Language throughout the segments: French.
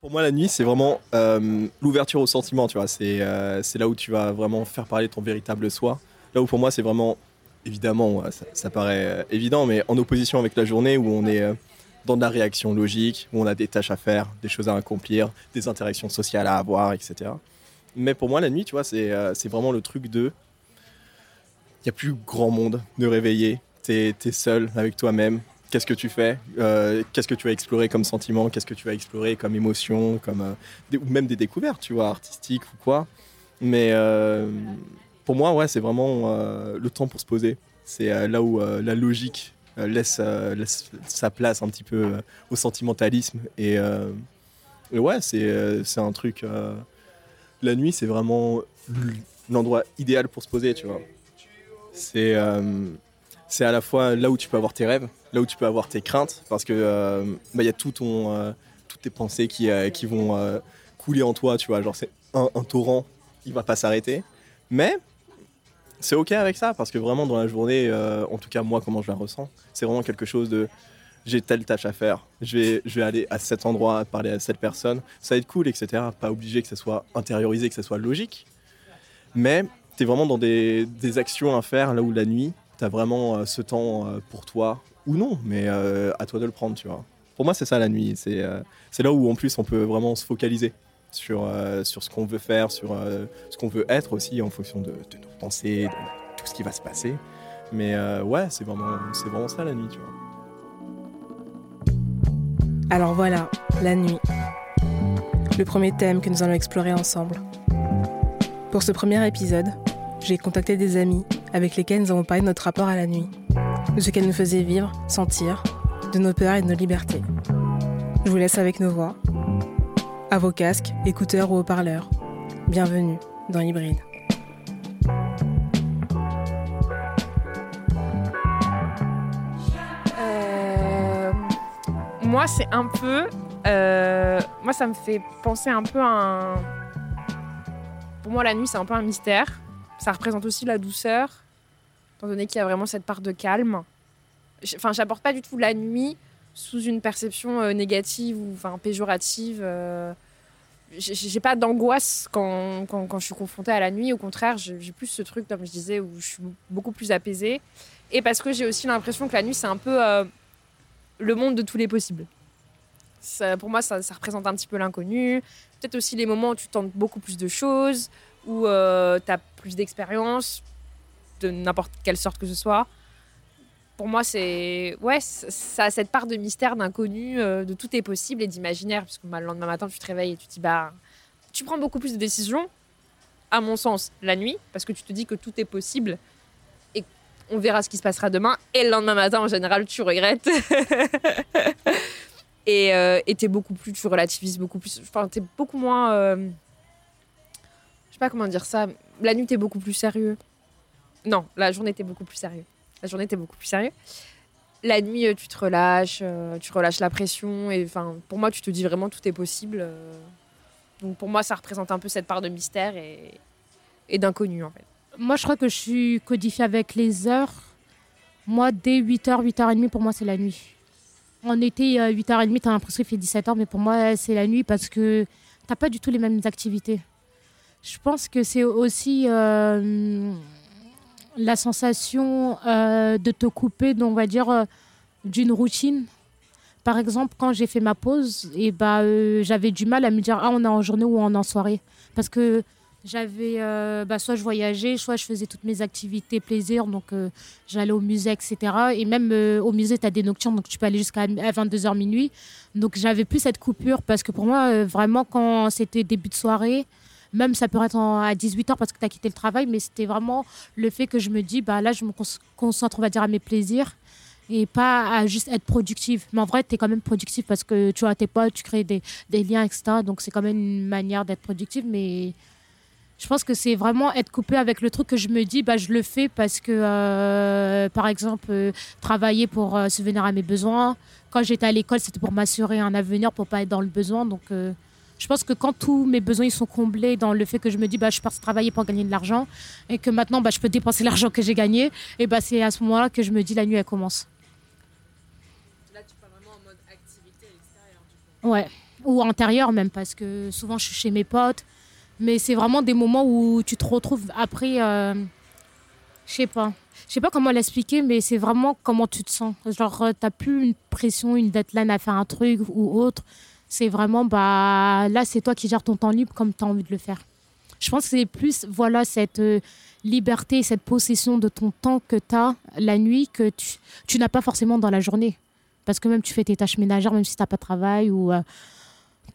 Pour moi, la nuit, c'est vraiment euh, l'ouverture aux sentiments, tu vois. C'est euh, c'est là où tu vas vraiment faire parler ton véritable soi. Là où pour moi, c'est vraiment, évidemment, ça, paraît euh, évident, mais en opposition avec la journée où on est dans de la réaction logique, où on a des tâches à faire, des choses à accomplir, des interactions sociales à avoir, etc. Mais pour moi, la nuit, tu vois, c'est vraiment le truc de. Il n'y a plus grand monde de réveiller. Tu es, seul avec toi-même. Qu'est-ce que tu fais Euh, Qu'est-ce que tu as exploré comme sentiment Qu'est-ce que tu as exploré comme émotion comme, euh, Ou même des découvertes, tu vois, artistiques ou quoi. Mais euh, pour moi, ouais, c'est vraiment le temps pour se poser. C'est là où la logique laisse, sa place un petit peu au sentimentalisme. Et, et ouais, c'est un truc. la nuit, c'est vraiment l'endroit idéal pour se poser, tu vois. C'est c'est à la fois là où tu peux avoir tes rêves, là où tu peux avoir tes craintes, parce que euh, bah, il y a tout ton, euh, toutes tes pensées qui, euh, qui vont couler en toi, tu vois. Genre, c'est un, torrent, il va pas s'arrêter. Mais c'est ok avec ça, parce que vraiment dans la journée, en tout cas moi, comment je la ressens, c'est vraiment quelque chose de j'ai telle tâche à faire, je vais, je vais aller à cet endroit, parler à cette personne, ça va être cool, etc. Pas obligé que ça soit intériorisé, que ça soit logique. Mais tu es vraiment dans des, des actions à faire là où la nuit, tu as vraiment euh, ce temps euh, pour toi, ou non, mais euh, à toi de le prendre, tu vois. Pour moi, c'est ça la nuit. C'est là où en plus on peut vraiment se focaliser sur, sur ce qu'on veut faire, sur ce qu'on veut être aussi en fonction de, de nos pensées, de tout ce qui va se passer. Mais ouais, c'est vraiment, c'est vraiment ça la nuit, tu vois. Alors voilà, la nuit. Le premier thème que nous allons explorer ensemble. Pour ce premier épisode, j'ai contacté des amis avec lesquels nous avons parlé de notre rapport à la nuit, de ce qu'elle nous faisait vivre, sentir, de nos peurs et de nos libertés. Je vous laisse avec nos voix. À vos casques, écouteurs ou haut-parleurs. Bienvenue dans Hybride. Euh, moi, c'est un peu. euh, moi, ça me fait penser un peu à un. Pour moi, la nuit, c'est un peu un mystère. Ça représente aussi la douceur, étant donné qu'il y a vraiment cette part de calme. Enfin, j'apporte pas du tout la nuit sous une perception euh, négative ou enfin, péjorative. euh. J'ai pas d'angoisse quand, quand, je suis confrontée à la nuit. Au contraire, j'ai plus ce truc, comme je disais, où je suis beaucoup plus apaisée. Et parce que j'ai aussi l'impression que la nuit, c'est un peu euh, le monde de tous les possibles. Pour moi, ça, ça représente un petit peu l'inconnu. Peut-être aussi les moments où tu tentes beaucoup plus de choses, où tu as plus d'expérience, de n'importe quelle sorte que ce soit. Pour moi, c'est. Ouais, ça a cette part de mystère, d'inconnu, euh, de tout est possible et d'imaginaire. Parce que bah, le lendemain matin, tu te réveilles et tu te dis, bah. Tu prends beaucoup plus de décisions, à mon sens, la nuit, parce que tu te dis que tout est possible et on verra ce qui se passera demain. Et le lendemain matin, en général, tu regrettes. et euh, t'es beaucoup plus, tu relativises beaucoup plus. Enfin, t'es beaucoup moins. Sais pas comment dire ça. La nuit, t'es beaucoup plus sérieux. Non, la journée, t'es beaucoup plus sérieux. La journée, t'es beaucoup plus sérieux. La nuit, euh, tu te relâches, euh, tu relâches la pression. Et enfin, pour moi, tu te dis vraiment tout est possible. euh. Donc pour moi, ça représente un peu cette part de mystère et, et d'inconnu, en fait. Moi, je crois que je suis codifiée avec les heures. Moi, dès 8h, 8h30, pour moi, c'est la nuit. En été, euh, 8h30, tu as l'impression qu'il fait 17h, mais pour moi, c'est la nuit parce que tu pas du tout les mêmes activités. Je pense que c'est aussi euh, la sensation euh, de te couper, on va dire, euh, d'une routine. Par exemple, quand j'ai fait ma pause, et bah, euh, j'avais du mal à me dire, ah, on est en journée ou on est en soirée. Parce que j'avais, bah, soit je voyageais, soit je faisais toutes mes activités plaisir, donc j'allais au musée, etc. Et même au musée, tu as des nocturnes, donc tu peux aller jusqu'à 22h minuit. Donc j'avais plus cette coupure parce que pour moi, vraiment, quand c'était début de soirée, même ça peut être à 18h parce que tu as quitté le travail, mais c'était vraiment le fait que je me dis, bah, là, je me concentre, on va dire, à mes plaisirs et pas à juste être productive. Mais en vrai, tu es quand même productive parce que tu vois tes potes, tu crées des, des liens, etc. Donc c'est quand même une manière d'être productive, mais je pense que c'est vraiment être coupé avec le truc que je me dis, bah, je le fais parce que, euh, par exemple, euh, travailler pour euh, subvenir à mes besoins. Quand j'étais à l'école, c'était pour m'assurer un avenir, pour pas être dans le besoin. Donc, euh, je pense que quand tous mes besoins ils sont comblés dans le fait que je me dis, bah, je pars travailler pour gagner de l'argent et que maintenant, bah, je peux dépenser l'argent que j'ai gagné, et bah, c'est à ce moment-là que je me dis, la nuit, elle commence. Là, tu pars vraiment en mode activité à l'extérieur. Ouais. ou antérieur même, parce que souvent je suis chez mes potes. Mais c'est vraiment des moments où tu te retrouves après, euh, je sais pas. Je sais pas comment l'expliquer, mais c'est vraiment comment tu te sens. Genre, euh, t'as plus une pression, une deadline à faire un truc ou autre. C'est vraiment, bah, là, c'est toi qui gères ton temps libre comme tu as envie de le faire. Je pense que c'est plus, voilà, cette euh, liberté, cette possession de ton temps que tu as la nuit que tu, tu n'as pas forcément dans la journée. Parce que même tu fais tes tâches ménagères, même si tu n'as pas de travail ou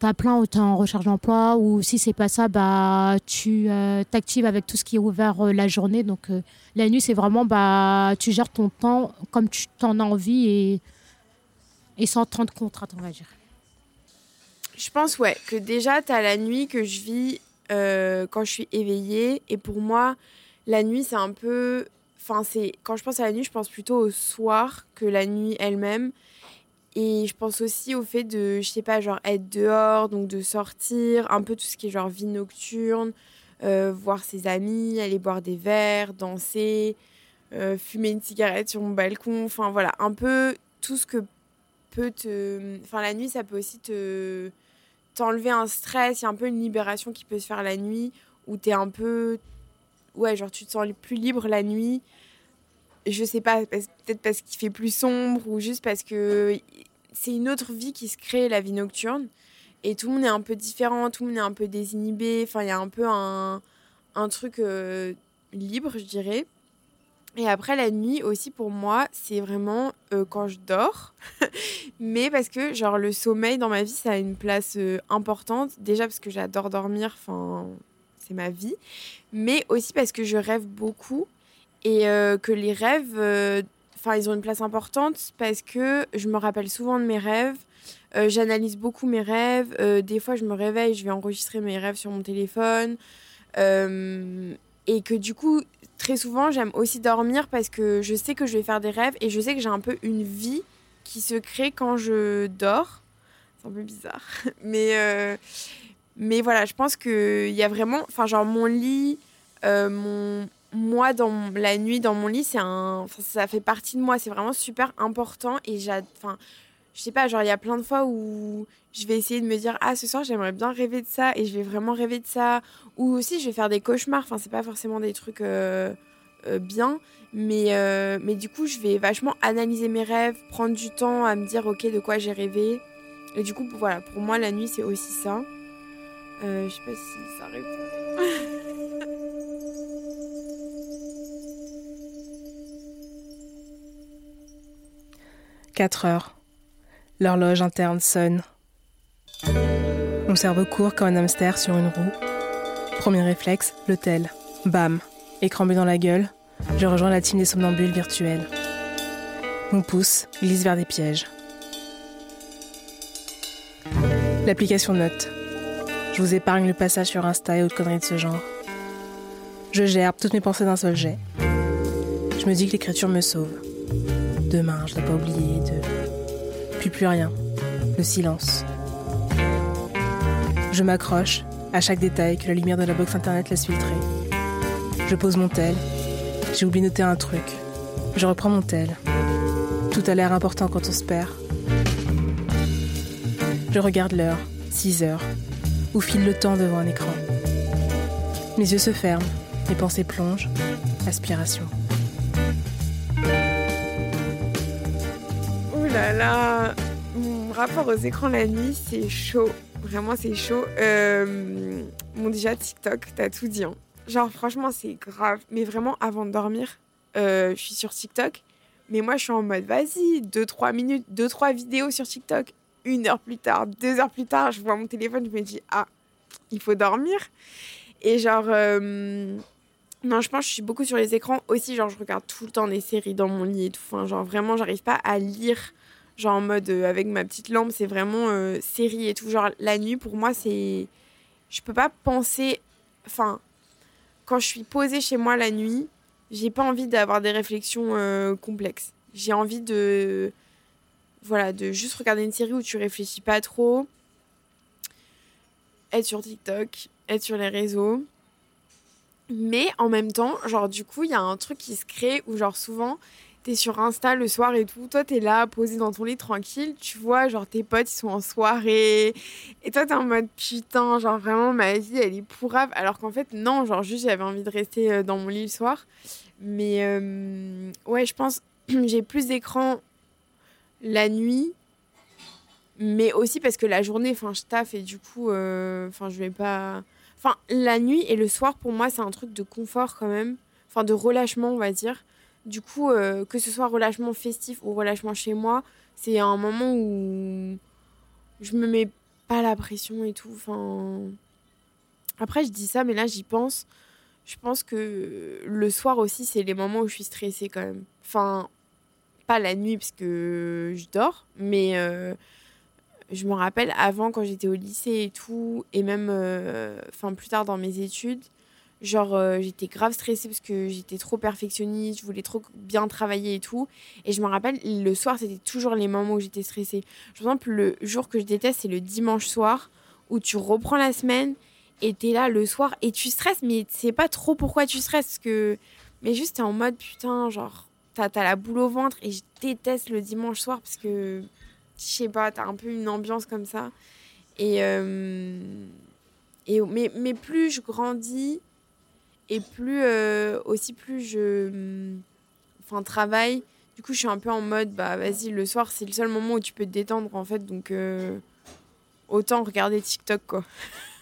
tu as plein ou tu es en recherche d'emploi ou si c'est pas ça, bah, tu euh, t'actives avec tout ce qui est ouvert euh, la journée. Donc euh, la nuit, c'est vraiment, bah, tu gères ton temps comme tu t'en as envie et, et sans de contraintes, on va dire. Je pense, ouais, que déjà, tu as la nuit que je vis quand je suis éveillée. Et pour moi, la nuit, c'est un peu. Enfin, c'est quand je pense à la nuit, je pense plutôt au soir que la nuit elle-même. Et je pense aussi au fait de, je sais pas, genre être dehors, donc de sortir, un peu tout ce qui est genre vie nocturne, euh, voir ses amis, aller boire des verres, danser, euh, fumer une cigarette sur mon balcon, enfin voilà, un peu tout ce que peut te... Enfin la nuit, ça peut aussi te t'enlever un stress, il y a un peu une libération qui peut se faire la nuit, où tu es un peu... Ouais, genre tu te sens plus libre la nuit je sais pas, peut-être parce qu'il fait plus sombre ou juste parce que c'est une autre vie qui se crée, la vie nocturne. Et tout le monde est un peu différent, tout le monde est un peu désinhibé. Enfin, il y a un peu un, un truc euh, libre, je dirais. Et après, la nuit aussi, pour moi, c'est vraiment euh, quand je dors. Mais parce que, genre, le sommeil dans ma vie, ça a une place euh, importante. Déjà parce que j'adore dormir, enfin, c'est ma vie. Mais aussi parce que je rêve beaucoup et euh, que les rêves, enfin, ils ont une place importante parce que je me rappelle souvent de mes rêves. J'analyse beaucoup mes rêves. des fois, je me réveille, je vais enregistrer mes rêves sur mon téléphone. Et que du coup, très souvent, j'aime aussi dormir parce que je sais que je vais faire des rêves et je sais que j'ai un peu une vie qui se crée quand je dors. C'est un peu bizarre. Mais, mais voilà, je pense qu'il y a vraiment. Enfin, genre, mon lit, mon, moi, dans la nuit, dans mon lit, c'est un, ça fait partie de moi. C'est vraiment super important. Et j'ai, enfin, je sais pas, genre, il y a plein de fois où je vais essayer de me dire, ah, ce soir, j'aimerais bien rêver de ça. Et je vais vraiment rêver de ça. Ou aussi, je vais faire des cauchemars. Enfin, c'est pas forcément des trucs euh, euh, bien. Mais, euh, mais du coup, je vais vachement analyser mes rêves, prendre du temps à me dire, ok, de quoi j'ai rêvé. Et du coup, voilà, pour moi, la nuit, c'est aussi ça. je sais pas si ça répond. 4 heures. L'horloge interne sonne. Mon cerveau court comme un hamster sur une roue. Premier réflexe, l'hôtel. Bam. Écran dans la gueule, je rejoins la team des somnambules virtuels. Mon pouce glisse vers des pièges. L'application note. Je vous épargne le passage sur Insta et autres conneries de ce genre. Je gerbe toutes mes pensées d'un seul jet. Je me dis que l'écriture me sauve. Demain, je dois pas oublier de. Plus rien. Le silence. Je m'accroche à chaque détail que la lumière de la box internet laisse filtrer. Je pose mon tel. J'ai oublié de noter un truc. Je reprends mon tel. Tout a l'air important quand on se perd. Je regarde l'heure, 6 heures, où file le temps devant un écran. Mes yeux se ferment, mes pensées plongent. Aspiration. Là mon rapport aux écrans la nuit, c'est chaud. Vraiment, c'est chaud. Euh, bon, déjà, TikTok, t'as tout dit. Hein. Genre, franchement, c'est grave. Mais vraiment, avant de dormir, euh, je suis sur TikTok. Mais moi, je suis en mode, vas-y, 2-3 minutes, 2-3 vidéos sur TikTok. Une heure plus tard, deux heures plus tard, je vois mon téléphone, je me dis, ah, il faut dormir. Et genre, euh, non, je pense que je suis beaucoup sur les écrans. Aussi, genre, je regarde tout le temps des séries dans mon lit et tout. Genre, vraiment, j'arrive pas à lire genre en mode euh, avec ma petite lampe, c'est vraiment euh, série et tout. Genre la nuit, pour moi, c'est. Je peux pas penser. Enfin, quand je suis posée chez moi la nuit, j'ai pas envie d'avoir des réflexions euh, complexes. J'ai envie de. Voilà, de juste regarder une série où tu réfléchis pas trop. Être sur TikTok, être sur les réseaux. Mais en même temps, genre, du coup, il y a un truc qui se crée où, genre, souvent, t'es sur Insta le soir et tout, toi t'es là posé dans ton lit tranquille, tu vois genre tes potes ils sont en soirée. Et toi t'es en mode putain genre vraiment ma vie elle est pourrave. Alors qu'en fait non genre juste j'avais envie de rester euh, dans mon lit le soir. Mais euh, ouais je pense j'ai plus d'écran la nuit mais aussi parce que la journée enfin je taffe et du coup euh, enfin je vais pas enfin la nuit et le soir pour moi c'est un truc de confort quand même. Enfin de relâchement on va dire du coup, euh, que ce soit relâchement festif ou relâchement chez moi, c'est un moment où je me mets pas la pression et tout. Après, je dis ça, mais là, j'y pense. Je pense que le soir aussi, c'est les moments où je suis stressée quand même. Enfin, pas la nuit parce que je dors, mais euh, je me rappelle avant quand j'étais au lycée et tout, et même euh, enfin plus tard dans mes études, Genre, euh, j'étais grave stressée parce que j'étais trop perfectionniste, je voulais trop bien travailler et tout. Et je me rappelle, le soir, c'était toujours les moments où j'étais stressée. Par exemple, le jour que je déteste, c'est le dimanche soir où tu reprends la semaine et t'es là le soir et tu stresses, mais tu sais pas trop pourquoi tu stresses. Que... Mais juste, t'es en mode putain, genre, t'as as la boule au ventre et je déteste le dimanche soir parce que, je sais pas, t'as un peu une ambiance comme ça. Et. Euh, et mais, mais plus je grandis et plus euh, aussi plus je mm, enfin travaille du coup je suis un peu en mode bah vas-y le soir c'est le seul moment où tu peux te détendre en fait. Donc euh, autant regarder TikTok quoi.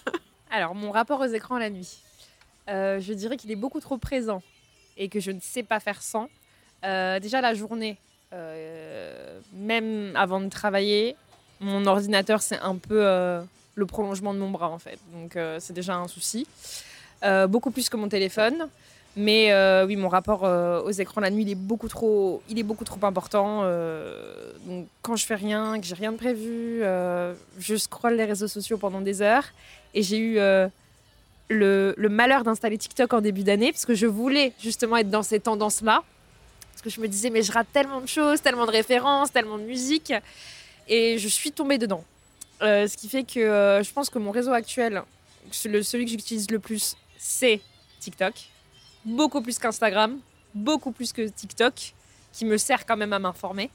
Alors mon rapport aux écrans la nuit. Euh, je dirais qu'il est beaucoup trop présent et que je ne sais pas faire sans. Déjà la journée même avant de travailler mon ordinateur c'est un peu le prolongement de mon bras en fait. Donc c'est déjà un souci euh, beaucoup plus que mon téléphone. Mais euh, oui, mon rapport euh, aux écrans la nuit, il est beaucoup trop, il est beaucoup trop important. donc, quand je fais rien, que j'ai rien de prévu, je scrolle les réseaux sociaux pendant des heures. Et j'ai eu le, le, malheur d'installer TikTok en début d'année parce que je voulais justement être dans ces tendances-là. Parce que je me disais, mais je rate tellement de choses, tellement de références, tellement de musique. Et je suis tombée dedans. ce qui fait que je pense que mon réseau actuel, celui que j'utilise le plus, c'est TikTok. Beaucoup plus qu'Instagram, beaucoup plus que TikTok, qui me sert quand même à m'informer.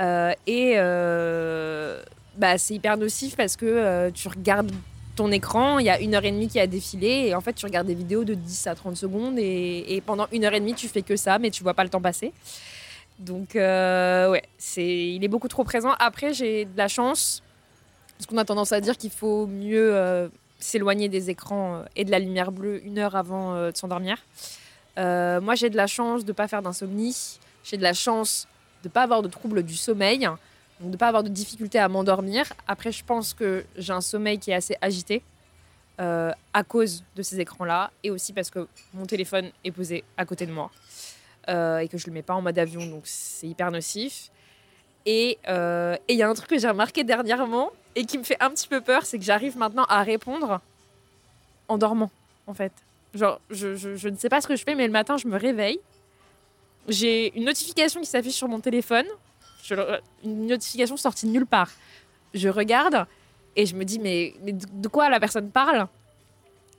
Euh, et euh, bah, c'est hyper nocif parce que euh, tu regardes ton écran, il y a une heure et demie qui a défilé, et en fait, tu regardes des vidéos de 10 à 30 secondes, et, pendant une heure et demie, tu fais que ça, mais tu vois pas le temps passer. Donc, ouais, c'est, il est beaucoup trop présent. Après, j'ai de la chance, parce qu'on a tendance à dire qu'il faut mieux s'éloigner des écrans euh, et de la lumière bleue une heure avant euh, de s'endormir. Euh, moi, j'ai de la chance de ne pas faire d'insomnie. J'ai de la chance de ne pas avoir de troubles du sommeil, donc de ne pas avoir de difficulté à m'endormir. Après, je pense que j'ai un sommeil qui est assez agité à cause de ces écrans-là et aussi parce que mon téléphone est posé à côté de moi et que je ne le mets pas en mode avion, donc c'est hyper nocif. Et il y a un truc que j'ai remarqué dernièrement, et qui me fait un petit peu peur, c'est que j'arrive maintenant à répondre en dormant, en fait. Genre, je, je, ne sais pas ce que je fais, mais le matin, je me réveille. J'ai une notification qui s'affiche sur mon téléphone. une notification sortie de nulle part. Je regarde et je me dis, mais, mais de quoi la personne parle?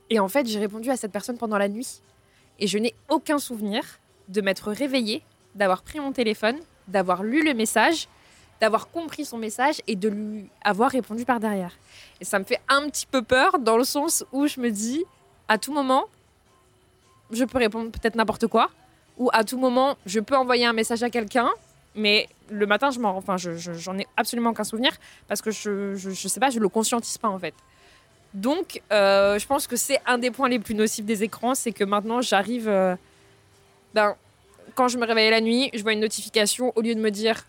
Et en fait, j'ai répondu à cette personne pendant la nuit. Et je n'ai aucun souvenir de m'être réveillée, d'avoir pris mon téléphone, d'avoir lu le message d'avoir compris son message et de lui avoir répondu par derrière. Et ça me fait un petit peu peur dans le sens où je me dis, à tout moment, je peux répondre peut-être n'importe quoi, ou à tout moment, je peux envoyer un message à quelqu'un, mais le matin, je m'en, enfin, j'en ai absolument aucun souvenir parce que je, je, sais pas, je le conscientise pas en fait. Donc, euh, je pense que c'est un des points les plus nocifs des écrans, c'est que maintenant, j'arrive, euh, ben, quand je me réveille la nuit, je vois une notification, au lieu de me dire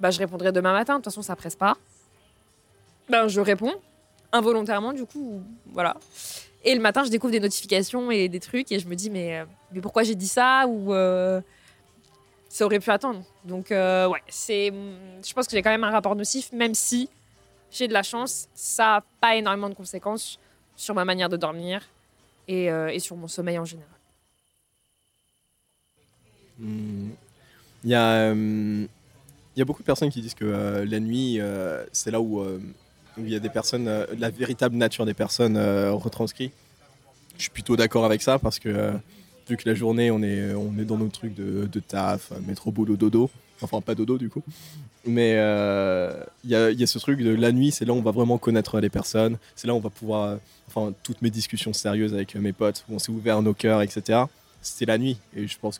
bah, je répondrai demain matin. De toute façon, ça presse pas. Ben, je réponds involontairement, du coup, voilà. Et le matin, je découvre des notifications et des trucs et je me dis, mais, euh, mais pourquoi j'ai dit ça Ou euh, ça aurait pu attendre. Donc, euh, ouais, c'est, je pense que j'ai quand même un rapport nocif, même si j'ai de la chance, ça n'a pas énormément de conséquences sur ma manière de dormir et, et sur mon sommeil en général. Hmm. Il y a y a beaucoup de personnes qui disent que euh, la nuit, euh, c'est là où, euh, il y a des personnes, la véritable nature des personnes retranscrit. Je suis plutôt d'accord avec ça parce que vu que la journée, on est, on est dans nos trucs de, de taf, métro, boulot, dodo. Enfin, pas dodo du coup. Mais il y, a, y, a, ce truc de la nuit, c'est là où on va vraiment connaître les personnes. C'est là où on va pouvoir. Enfin, toutes mes discussions sérieuses avec mes potes, où on s'est ouvert nos cœurs, etc. C'est la nuit. Et je pense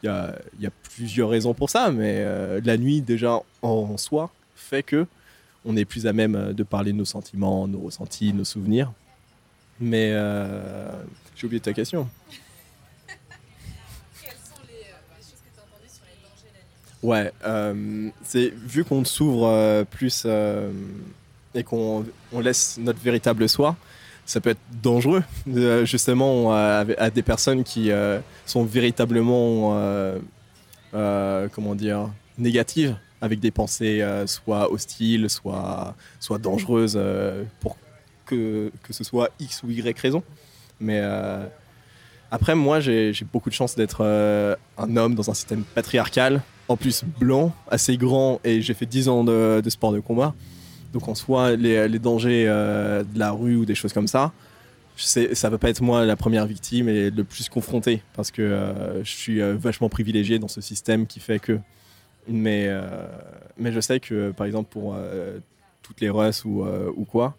qu'il y a, y a plusieurs raisons pour ça. Mais euh, la nuit, déjà en soi, fait que on est plus à même de parler de nos sentiments, nos ressentis, nos souvenirs. Mais euh, j'ai oublié ta question. Ouais, euh, c'est vu qu'on s'ouvre euh, plus euh, et qu'on on laisse notre véritable soi, ça peut être dangereux, euh, justement, à, des personnes qui euh, sont véritablement, euh, comment dire, négatives, avec des pensées soit hostiles, soit, soit dangereuses, pour que, que ce soit X ou Y raison. Mais après, moi, j'ai beaucoup de chance d'être un homme dans un système patriarcal en plus blanc, assez grand, et j'ai fait 10 ans de, sport de combat. Donc en soi, les, dangers euh, de la rue ou des choses comme ça, ça va pas être moi la première victime et le plus confronté, parce que euh, je suis euh, vachement privilégié dans ce système qui fait que... Mais, mais je sais que, par exemple, pour toutes les Russes ou, ou quoi,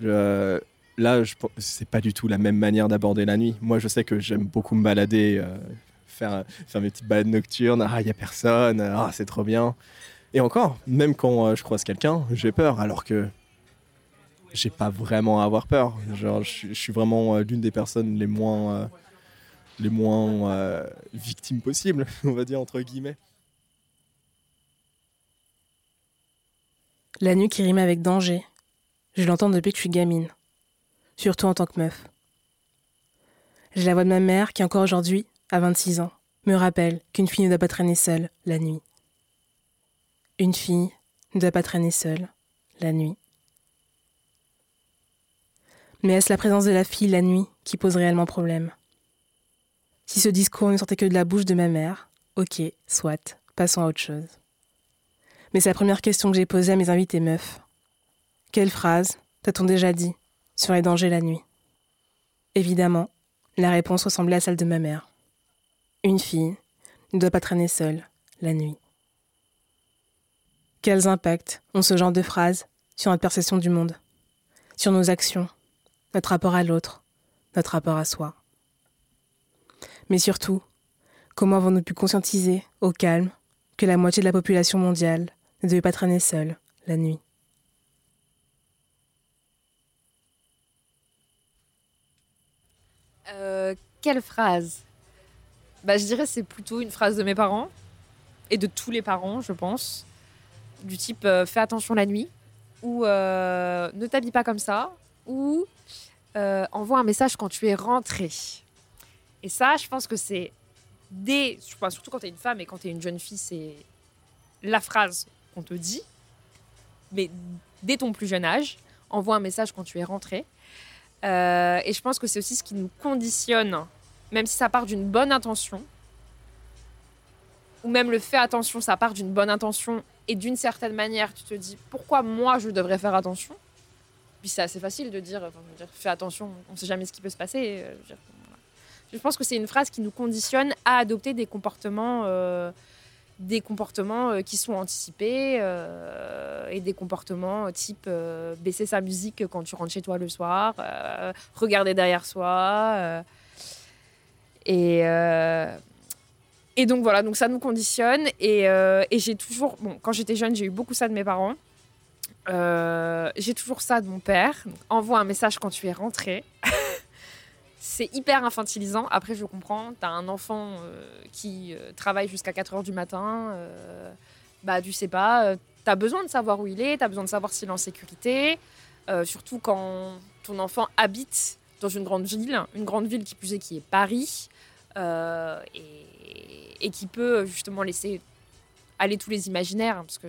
je, là, c'est pas du tout la même manière d'aborder la nuit. Moi, je sais que j'aime beaucoup me balader faire, faire mes petites balades nocturnes. Ah, il n'y a personne. Ah, c'est trop bien. Et encore, même quand euh, je croise quelqu'un, j'ai peur, alors que j'ai pas vraiment à avoir peur. Je, suis vraiment euh, l'une des personnes les moins, euh, les moins victimes possibles, on va dire entre guillemets. La nuit qui rime avec danger, je l'entends depuis que je suis gamine, surtout en tant que meuf. J'ai la voix de ma mère qui encore aujourd'hui à 26 ans, me rappelle qu'une fille ne doit pas traîner seule la nuit. Une fille ne doit pas traîner seule la nuit. Mais est-ce la présence de la fille la nuit qui pose réellement problème? Si ce discours ne sortait que de la bouche de ma mère, ok, soit, passons à autre chose. Mais c'est la première question que j'ai posée à mes invités meufs. Quelle phrase t'a-t-on déjà dit sur les dangers la nuit? Évidemment, la réponse ressemblait à celle de ma mère. Une fille ne doit pas traîner seule la nuit. Quels impacts ont ce genre de phrases sur notre perception du monde, sur nos actions, notre rapport à l'autre, notre rapport à soi. Mais surtout, comment avons-nous pu conscientiser, au calme, que la moitié de la population mondiale ne devait pas traîner seule la nuit? Euh, Quelle phrase? Bah, Je dirais c'est plutôt une phrase de mes parents et de tous les parents, je pense. Du type euh, fais attention la nuit ou euh, ne t'habille pas comme ça ou euh, envoie un message quand tu es rentré. Et ça, je pense que c'est dès, surtout quand tu es une femme et quand tu es une jeune fille, c'est la phrase qu'on te dit. Mais dès ton plus jeune âge, envoie un message quand tu es rentré. Et je pense que c'est aussi ce qui nous conditionne même si ça part d'une bonne intention, ou même le fait attention, ça part d'une bonne intention, et d'une certaine manière, tu te dis pourquoi moi je devrais faire attention? Puis c'est assez facile de dire, fais attention, on ne sait jamais ce qui peut se passer. Euh, je, pense que c'est une phrase qui nous conditionne à adopter des comportements, euh, des comportements euh, qui sont anticipés et des comportements type baisser sa musique quand tu rentres chez toi le soir, regarder derrière soi. Et, et donc voilà, donc ça nous conditionne. Et, euh, et j'ai toujours, bon, quand j'étais jeune, j'ai eu beaucoup ça de mes parents. Euh, j'ai toujours ça de mon père. Envoie un message quand tu es rentré. c'est hyper infantilisant. Après, je comprends, tu as un enfant euh, qui travaille jusqu'à 4 heures du matin. Bah, tu sais pas, tu as besoin de savoir où il est, tu as besoin de savoir s'il est en sécurité. surtout quand ton enfant habite dans une grande ville, une grande ville qui plus est qui est Paris. Et, et, qui peut justement laisser aller tous les imaginaires. Hein, parce que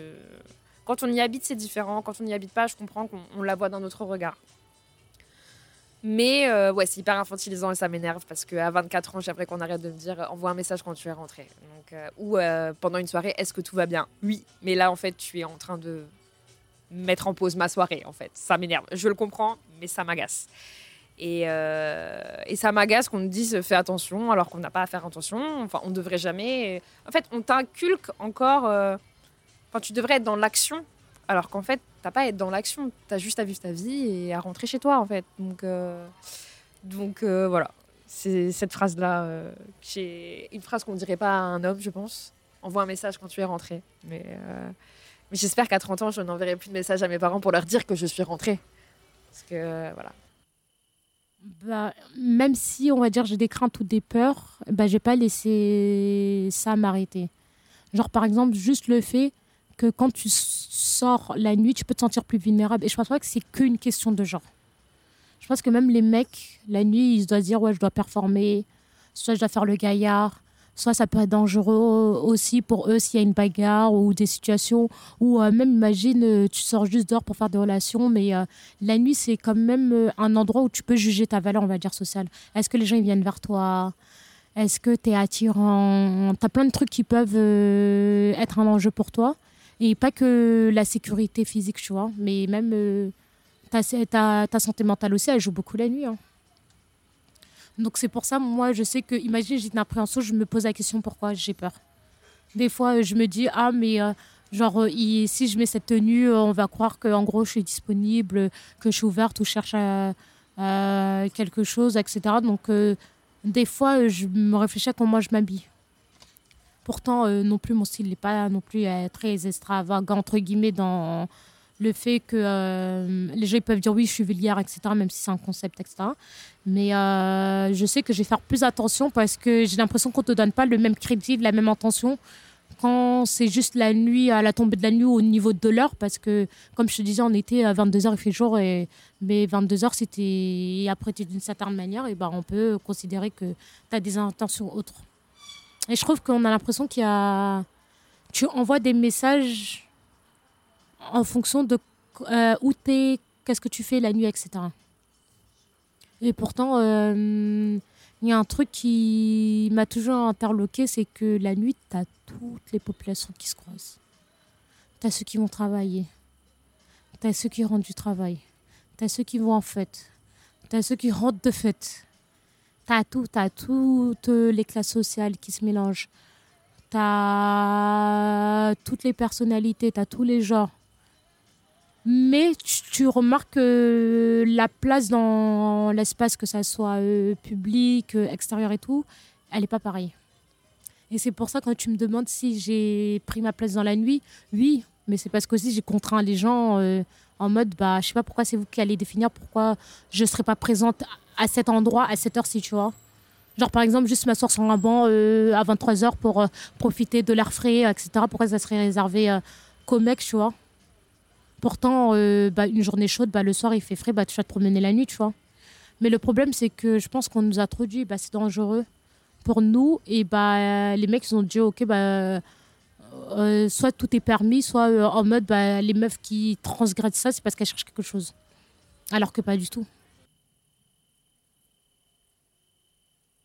quand on y habite, c'est différent. Quand on n'y habite pas, je comprends qu'on la voit d'un autre regard. Mais euh, ouais, c'est hyper infantilisant et ça m'énerve parce qu'à 24 ans, j'aimerais qu'on arrête de me dire envoie un message quand tu es rentré. Donc, euh, ou euh, pendant une soirée, est-ce que tout va bien? Oui, mais là, en fait, tu es en train de mettre en pause ma soirée, en fait. Ça m'énerve. Je le comprends, mais ça m'agace. Et, euh, et ça m'agace qu'on nous dise fais attention alors qu'on n'a pas à faire attention. Enfin, on devrait jamais. En fait, on t'inculque encore. euh, Enfin, tu devrais être dans l'action alors qu'en fait, t'as pas à être dans l'action. T'as juste à vivre ta vie et à rentrer chez toi en fait. Donc, euh, donc euh, voilà. C'est cette phrase-là. euh, qui une phrase qu'on dirait pas à un homme, je pense. Envoie un message quand tu es rentré. Mais, euh, mais j'espère qu'à 30 ans, je n'enverrai plus de message à mes parents pour leur dire que je suis rentrée. Parce que euh, voilà. Bah, même si, on va dire, j'ai des craintes ou des peurs, bah, j'ai pas laissé ça m'arrêter. Genre, par exemple, juste le fait que quand tu sors la nuit, tu peux te sentir plus vulnérable. Et je pense pas que c'est qu'une question de genre. Je pense que même les mecs, la nuit, ils doivent dire, ouais, je dois performer, soit je dois faire le gaillard, soit ça peut être dangereux aussi pour eux s'il y a une bagarre ou des situations où euh, même, imagine, euh, tu sors juste dehors pour faire des relations, mais euh, la nuit, c'est quand même un endroit où tu peux juger ta valeur, on va dire, sociale. Est-ce que les gens ils viennent vers toi? Est-ce que tu es attirant? Tu as plein de trucs qui peuvent être un enjeu pour toi. Et pas que la sécurité physique, tu vois, mais même ta santé mentale aussi, elle joue beaucoup la nuit. hein. Donc c'est pour ça, moi, je sais que, imagine, j'ai une appréhension, je me pose la question pourquoi j'ai peur? Des fois, euh, je me dis, ah, mais euh, genre, euh, si je mets cette tenue, on va croire que, en gros, je suis disponible, que je suis ouverte ou cherche à, quelque chose, etc. Donc, des fois, je me réfléchis à comment je m'habille. Pourtant, non plus, mon style n'est pas non plus très extravagant, entre guillemets, dans le fait que euh, les gens peuvent dire oui, je suis vulgaire, etc., même si c'est un concept, etc. Mais euh, je sais que je vais faire plus attention parce que j'ai l'impression qu'on ne te donne pas le même crédit, la même intention quand c'est juste la nuit, à la tombée de la nuit, au niveau de l'heure, parce que, comme je te disais, en été, à 22h, il fait jour, et, mais 22h, c'était apprêté d'une certaine manière, et ben, on peut considérer que tu as des intentions autres. Et je trouve qu'on a l'impression qu'il y a. Tu envoies des messages en fonction de euh, où tu es, qu'est-ce que tu fais la nuit, etc. Et pourtant, euh, il y a un truc qui m'a toujours interloqué, c'est que la nuit, tu as toutes les populations qui se croisent. Tu as ceux qui vont travailler. Tu as ceux qui rentrent du travail. Tu as ceux qui vont en fête. Tu as ceux qui rentrent de fête. Tu as tout, toutes les classes sociales qui se mélangent. Tu as toutes les personnalités, tu as tous les genres. Mais tu, remarques que la place dans l'espace, que ça soit euh, public, euh, extérieur et tout, elle n'est pas pareille. Et c'est pour ça quand tu me demandes si j'ai pris ma place dans la nuit, oui, mais c'est parce qu'aussi j'ai contraint les gens euh, en mode, bah, je sais pas pourquoi c'est vous qui allez définir pourquoi je ne serai pas présente à cet endroit, à cette heure-ci, tu vois. Genre par exemple, juste m'asseoir sur un banc euh, à 23h pour euh, profiter de l'air frais, etc. Pourquoi ça serait réservé euh, qu'aux mecs, tu vois Pourtant, euh, bah, une journée chaude, bah, le soir il fait frais, bah, tu vas te promener la nuit, tu vois. Mais le problème, c'est que je pense qu'on nous a trop dit, c'est dangereux pour nous. Et les mecs, ils ont dit, ok, euh, soit tout est permis, soit euh, en mode, les meufs qui transgressent ça, c'est parce qu'elles cherchent quelque chose. Alors que pas du tout.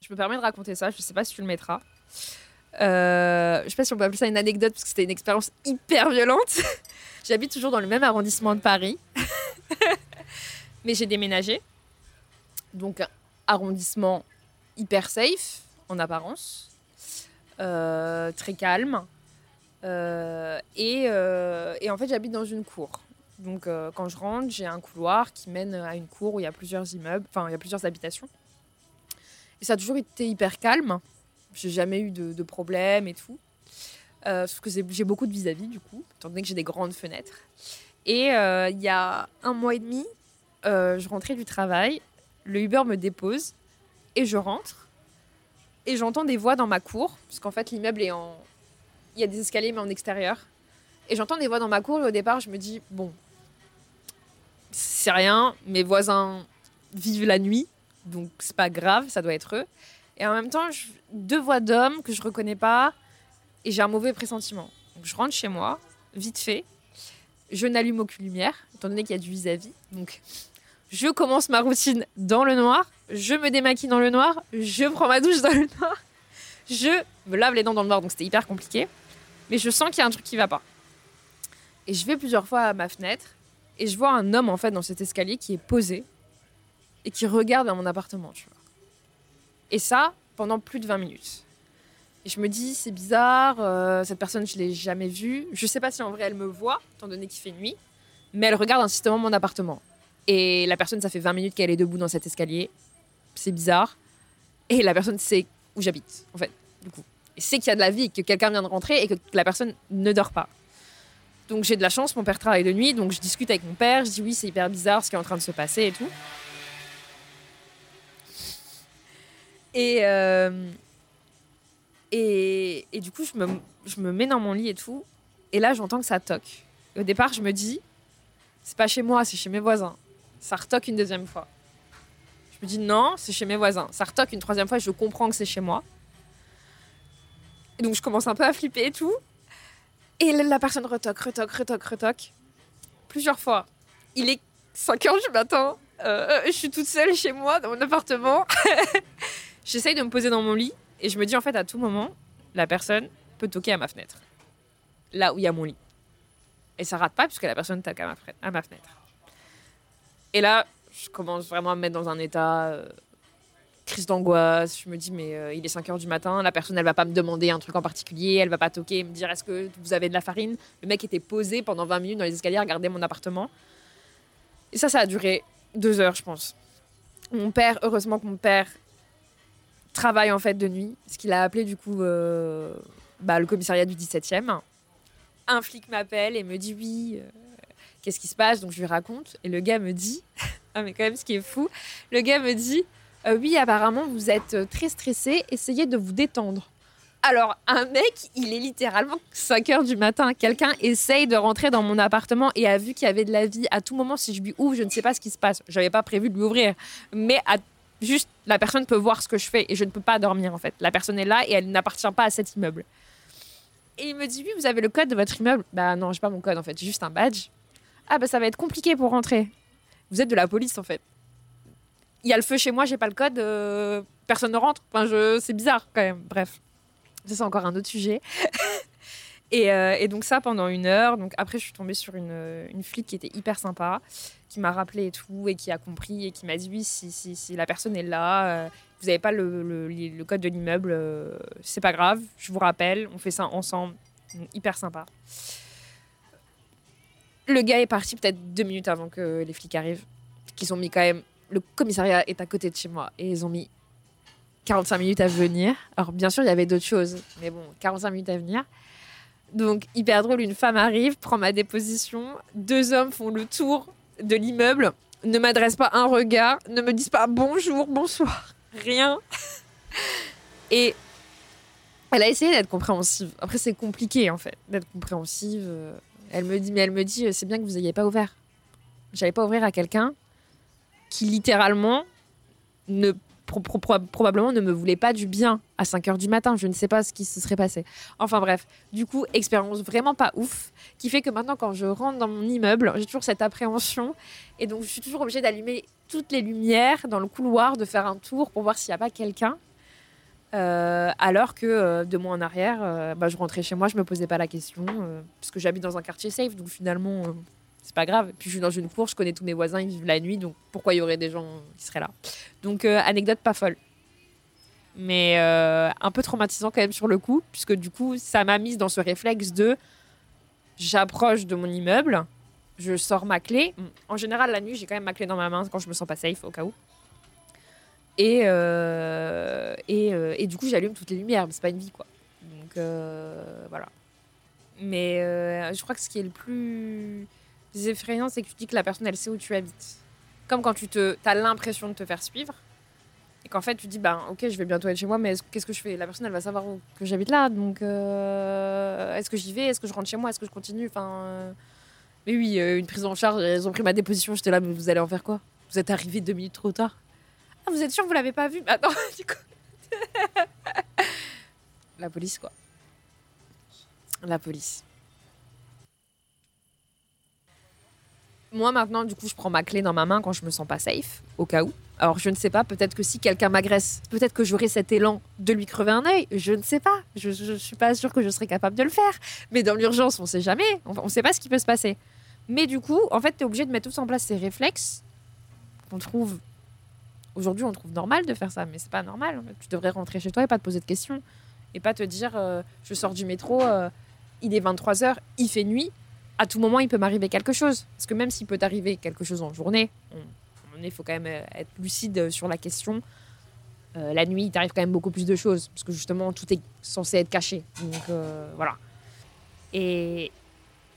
Je me permets de raconter ça, je sais pas si tu le mettras. Euh, je sais pas si on peut appeler ça une anecdote parce que c'était une expérience hyper violente. J'habite toujours dans le même arrondissement de Paris, mais j'ai déménagé. Donc arrondissement hyper safe en apparence, euh, très calme. Euh, et, euh, et en fait j'habite dans une cour. Donc quand je rentre, j'ai un couloir qui mène à une cour où il y a plusieurs immeubles, enfin il y a plusieurs habitations. Et ça a toujours été hyper calme. J'ai jamais eu de, de problème et tout. Euh, sauf que j'ai beaucoup de vis-à-vis, du coup, étant donné que j'ai des grandes fenêtres. Et euh, il y a un mois et demi, euh, je rentrais du travail, le Uber me dépose et je rentre. Et j'entends des voix dans ma cour, parce qu'en fait, l'immeuble est en. Il y a des escaliers, mais en extérieur. Et j'entends des voix dans ma cour, et au départ, je me dis, bon, c'est rien, mes voisins vivent la nuit, donc c'est pas grave, ça doit être eux. Et en même temps, deux voix d'hommes que je reconnais pas, et j'ai un mauvais pressentiment. Je rentre chez moi, vite fait, je n'allume aucune lumière, étant donné qu'il y a du vis-à-vis. Donc je commence ma routine dans le noir, je me démaquille dans le noir, je prends ma douche dans le noir, je me lave les dents dans le noir, donc c'était hyper compliqué. Mais je sens qu'il y a un truc qui va pas. Et je vais plusieurs fois à ma fenêtre, et je vois un homme en fait dans cet escalier qui est posé. et qui regarde dans mon appartement, tu vois. Et ça, pendant plus de 20 minutes. Et je me dis, c'est bizarre, euh, cette personne, je l'ai jamais vue. Je sais pas si en vrai elle me voit, étant donné qu'il fait nuit, mais elle regarde insistamment mon appartement. Et la personne, ça fait 20 minutes qu'elle est debout dans cet escalier. C'est bizarre. Et la personne sait où j'habite, en fait, du coup. Et sait qu'il y a de la vie, que quelqu'un vient de rentrer et que la personne ne dort pas. Donc j'ai de la chance, mon père travaille de nuit, donc je discute avec mon père, je dis oui, c'est hyper bizarre ce qui est en train de se passer et tout. Et, euh, et, et, du coup, je me, je me mets dans mon lit et tout. Et là, j'entends que ça toque. au départ, je me dis, c'est pas chez moi, c'est chez mes voisins. Ça retoque une deuxième fois. Je me dis, non, c'est chez mes voisins. Ça retoque une troisième fois je comprends que c'est chez moi. Donc, je commence un peu à flipper et tout. Et la personne retoque, retoque, retoque, retoque. Plusieurs fois. Il est 5 heures du matin. Euh, je suis toute seule chez moi, dans mon appartement. J'essaye de me poser dans mon lit et je me dis en fait à tout moment, la personne peut toquer à ma fenêtre. Là où il y a mon lit. Et ça rate pas puisque la personne ma, à ma fenêtre. Et là, je commence vraiment à me mettre dans un état euh, crise d'angoisse. Je me dis, mais euh, il est 5 heures du matin, la personne, elle va pas me demander un truc en particulier, elle va pas toquer, me dire, est-ce que vous avez de la farine? Le mec était posé pendant 20 minutes dans les escaliers à regarder mon appartement. Et ça, ça a duré deux heures, je pense. Mon père, heureusement que mon père travaille en fait de nuit, ce qu'il a appelé du coup euh, bah, le commissariat du 17e. Un flic m'appelle et me dit oui, euh, qu'est-ce qui se passe? Donc je lui raconte et le gars me dit, ah mais quand même ce qui est fou, le gars me dit euh, oui apparemment vous êtes très stressé, essayez de vous détendre. Alors, un mec, il est littéralement 5 heures du matin. Quelqu'un essaye de rentrer dans mon appartement et a vu qu'il y avait de la vie. À tout moment, si je lui ouvre, je ne sais pas ce qui se passe. J'avais pas prévu de lui ouvrir. Mais à Juste, la personne peut voir ce que je fais et je ne peux pas dormir en fait. La personne est là et elle n'appartient pas à cet immeuble. Et il me dit oui, vous avez le code de votre immeuble Bah non, j'ai pas mon code en fait, j'ai juste un badge. Ah bah ça va être compliqué pour rentrer. Vous êtes de la police en fait. Il y a le feu chez moi, j'ai pas le code, euh, personne ne rentre. Enfin, je... c'est bizarre quand même. Bref, ça c'est encore un autre sujet. et, euh, et, donc ça pendant une heure. Donc après, je suis tombée sur une, une flic qui était hyper sympa qui m'a rappelé et tout, et qui a compris, et qui m'a dit oui, si, la personne est là, euh, vous n'avez pas le, code de l'immeuble, euh, c'est pas grave, je vous rappelle, on fait ça ensemble, hyper sympa. Le gars est parti peut-être deux minutes avant que les flics arrivent, qu'ils ont mis quand même, le commissariat est à côté de chez moi, et ils ont mis 45 minutes à venir. Alors bien sûr, il y avait d'autres choses, mais bon, 45 minutes à venir. Donc, hyper drôle, une femme arrive, prend ma déposition, deux hommes font le tour de l'immeuble ne m'adressent pas un regard, ne me disent pas bonjour, bonsoir, rien. Et elle a essayé d'être compréhensive. Après, c'est compliqué en fait d'être compréhensive. Elle me dit, mais elle me dit, c'est bien que vous n'ayez pas ouvert. J'allais pas ouvrir à quelqu'un qui littéralement ne probablement ne me voulait pas du bien à 5 heures du matin. Je ne sais pas ce qui se serait passé. Enfin bref, du coup, expérience vraiment pas ouf, qui fait que maintenant, quand je rentre dans mon immeuble, j'ai toujours cette appréhension. Et donc, je suis toujours obligée d'allumer toutes les lumières dans le couloir, de faire un tour pour voir s'il n'y a pas quelqu'un. Euh, alors que euh, de moi en arrière, euh, bah, je rentrais chez moi, je me posais pas la question, parce que j'habite dans un quartier safe, donc finalement, c'est pas grave. Puis je suis dans une cour, je connais tous mes voisins, ils vivent la nuit, donc pourquoi il y aurait des gens qui seraient là? Donc euh, anecdote pas folle. Mais euh, un peu traumatisant quand même sur le coup, puisque du coup, ça m'a mise dans ce réflexe de j'approche de mon immeuble, je sors ma clé. En général, la nuit, j'ai quand même ma clé dans ma main quand je me sens pas safe, au cas où. Et, euh, et, et, du coup, j'allume toutes les lumières, mais c'est pas une vie, quoi. Donc voilà. Mais je crois que ce qui est le plus effrayant, c'est que tu dis que la personne, elle sait où tu habites. Comme quand tu te, as l'impression de te faire suivre. Et qu'en fait, tu dis, bah, ok, je vais bientôt être chez moi, mais qu'est-ce que je fais? La personne, elle va savoir que j'habite là. Donc, euh, est-ce que j'y vais? Est-ce que je rentre chez moi? Est-ce que je continue? Enfin. Euh, mais oui, euh, une prise en charge, ils ont pris ma déposition, j'étais là, mais vous allez en faire quoi? Vous êtes arrivé deux minutes trop tard? Ah, vous êtes sûr que vous l'avez pas vu? Attends, du coup. La police, quoi. La police. Moi maintenant, du coup, je prends ma clé dans ma main quand je me sens pas safe, au cas où. Alors je ne sais pas, peut-être que si quelqu'un m'agresse, peut-être que j'aurai cet élan de lui crever un œil. Je ne sais pas. Je, ne suis pas sûre que je serai capable de le faire. Mais dans l'urgence, on ne sait jamais. On ne sait pas ce qui peut se passer. Mais du coup, en fait, tu es obligé de mettre tous en place ces réflexes qu'on trouve Aujourd'hui, on trouve normal de faire ça, mais c'est pas normal. Tu devrais rentrer chez toi et pas te poser de questions. Et pas te dire, euh, je sors du métro, euh, il est 23h, il fait nuit. À tout moment, il peut m'arriver quelque chose. Parce que même s'il peut t'arriver quelque chose en journée, il faut quand même euh, être lucide sur la question. la nuit, il t'arrive quand même beaucoup plus de choses. Parce que justement, tout est censé être caché. Donc voilà. Et,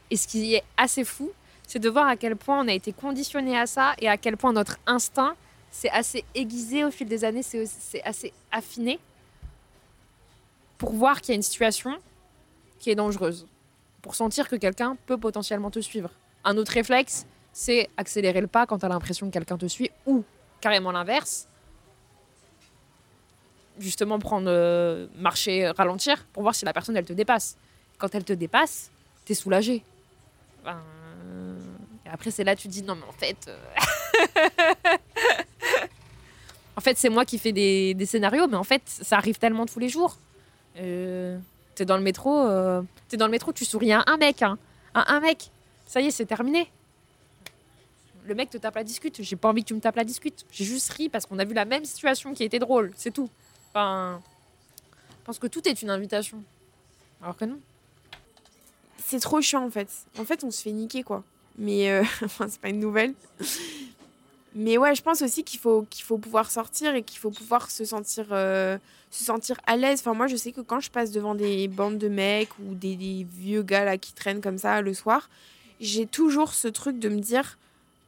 et ce qui est assez fou, c'est de voir à quel point on a été conditionné à ça et à quel point notre instinct s'est assez aiguisé au fil des années, c'est assez affiné pour voir qu'il y a une situation qui est dangereuse, pour sentir que quelqu'un peut potentiellement te suivre. Un autre réflexe, c'est accélérer le pas quand tu as l'impression que quelqu'un te suit ou carrément l'inverse. Justement, prendre, euh, marcher, ralentir pour voir si la personne elle te dépasse. Quand elle te dépasse, tu es soulagé. et après, c'est là tu dis non, mais en fait. Euh, en fait, c'est moi qui fais des, des, scénarios, mais en fait, ça arrive tellement tous les jours. T'es dans le métro, euh, t'es dans le métro, tu souris à un mec, hein. à un mec. Ça y est, c'est terminé. Le mec te tape la discute. J'ai pas envie que tu me tapes la discute. J'ai juste ri parce qu'on a vu la même situation qui était drôle. C'est tout. Enfin, je pense que tout est une invitation. Alors que non. C'est trop chiant en fait. En fait, on se fait niquer quoi. Mais euh, enfin, c'est pas une nouvelle. Mais ouais, je pense aussi qu'il faut, qu'il faut pouvoir sortir et qu'il faut pouvoir se sentir, euh, se sentir à l'aise. Enfin, moi, je sais que quand je passe devant des bandes de mecs ou des, vieux gars là qui traînent comme ça le soir, j'ai toujours ce truc de me dire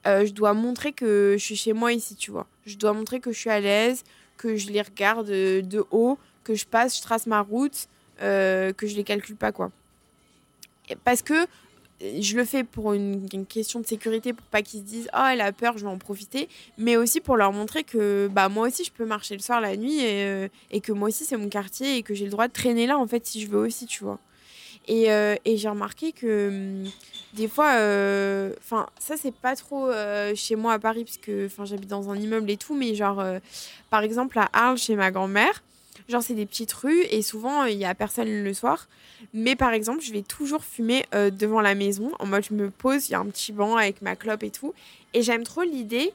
euh, je dois montrer que je suis chez moi ici, tu vois. Je dois montrer que je suis à l'aise, que je les regarde de haut, que je passe, je trace ma route, euh, que je les calcule pas, quoi. Parce que je le fais pour une, question de sécurité, pour pas qu'ils se disent oh elle a peur, je vais en profiter, mais aussi pour leur montrer que bah moi aussi je peux marcher le soir, la nuit et, euh, que moi aussi c'est mon quartier et que j'ai le droit de traîner là en fait si je veux aussi, tu vois. Et, euh, et j'ai remarqué que hum, des fois, euh, enfin ça c'est pas trop chez moi à Paris parce que j'habite dans un immeuble et tout, mais genre par exemple à Arles chez ma grand-mère Genre, c'est des petites rues et souvent, il n'y a personne le soir. Mais par exemple, je vais toujours fumer euh, devant la maison. En mode, je me pose, il y a un petit banc avec ma clope et tout. Et j'aime trop l'idée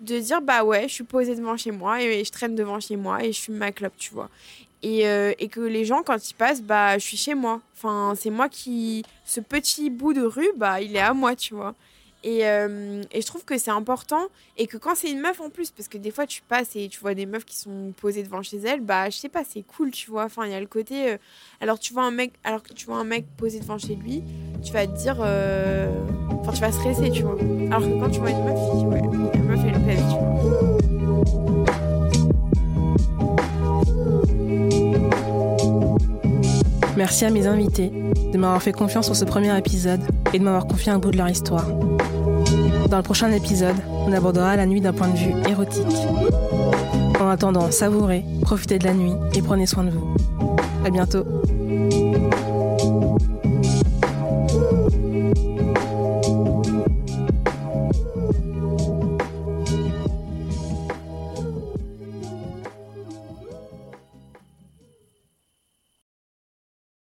de dire, bah ouais, je suis posée devant chez moi et, je traîne devant chez moi et je fume ma clope, tu vois. Et, euh, et, que les gens, quand ils passent, bah, je suis chez moi. Enfin, c'est moi qui. Ce petit bout de rue, bah, il est à moi, tu vois. Et, euh, et, je trouve que c'est important et que quand c'est une meuf en plus, parce que des fois tu passes et tu vois des meufs qui sont posées devant chez elles, bah je sais pas, c'est cool, tu vois. Enfin, il y a le côté. Euh, alors tu vois un mec, alors que tu vois un mec posé devant chez lui, tu vas te dire, euh, enfin tu vas stresser, tu vois. Alors que quand tu vois une meuf, tu dis ouais, la meuf elle tu vois. Merci à mes invités de m'avoir fait confiance sur ce premier épisode et de m'avoir confié un bout de leur histoire. Dans le prochain épisode, on abordera la nuit d'un point de vue érotique. En attendant, savourez, profitez de la nuit et prenez soin de vous. À bientôt.